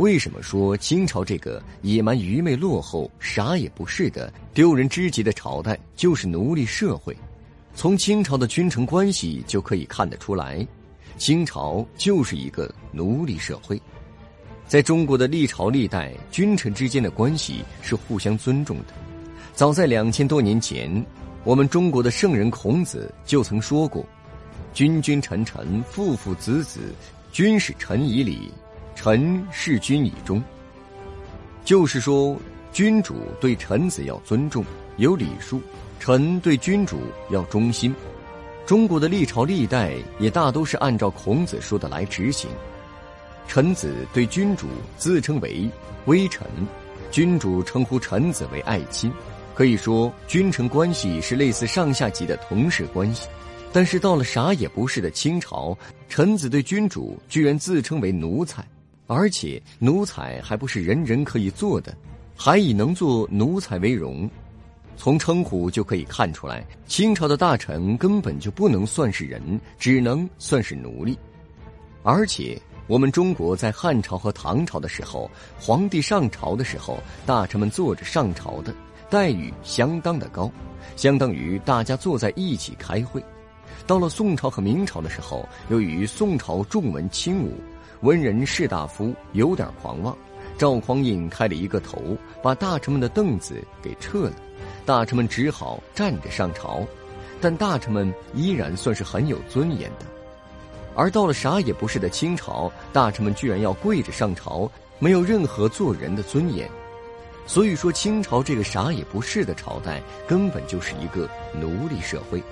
为什么说清朝这个野蛮、愚昧、落后、啥也不是的丢人之极的朝代就是奴隶社会？从清朝的君臣关系就可以看得出来，清朝就是一个奴隶社会。在中国的历朝历代，君臣之间的关系是互相尊重的。早在两千多年前，我们中国的圣人孔子就曾说过：“君君臣臣，父父子子，君是臣以礼。”臣事君以忠，就是说，君主对臣子要尊重、有礼数；臣对君主要忠心。中国的历朝历代也大都是按照孔子说的来执行。臣子对君主自称为微臣，君主称呼臣子为爱卿。可以说，君臣关系是类似上下级的同事关系。但是到了啥也不是的清朝，臣子对君主居然自称为奴才。而且奴才还不是人人可以做的，还以能做奴才为荣。从称呼就可以看出来，清朝的大臣根本就不能算是人，只能算是奴隶。而且我们中国在汉朝和唐朝的时候，皇帝上朝的时候，大臣们坐着上朝的，待遇相当的高，相当于大家坐在一起开会。到了宋朝和明朝的时候，由于宋朝重文轻武。文人士大夫有点狂妄，赵匡胤开了一个头，把大臣们的凳子给撤了，大臣们只好站着上朝，但大臣们依然算是很有尊严的。而到了啥也不是的清朝，大臣们居然要跪着上朝，没有任何做人的尊严。所以说，清朝这个啥也不是的朝代，根本就是一个奴隶社会。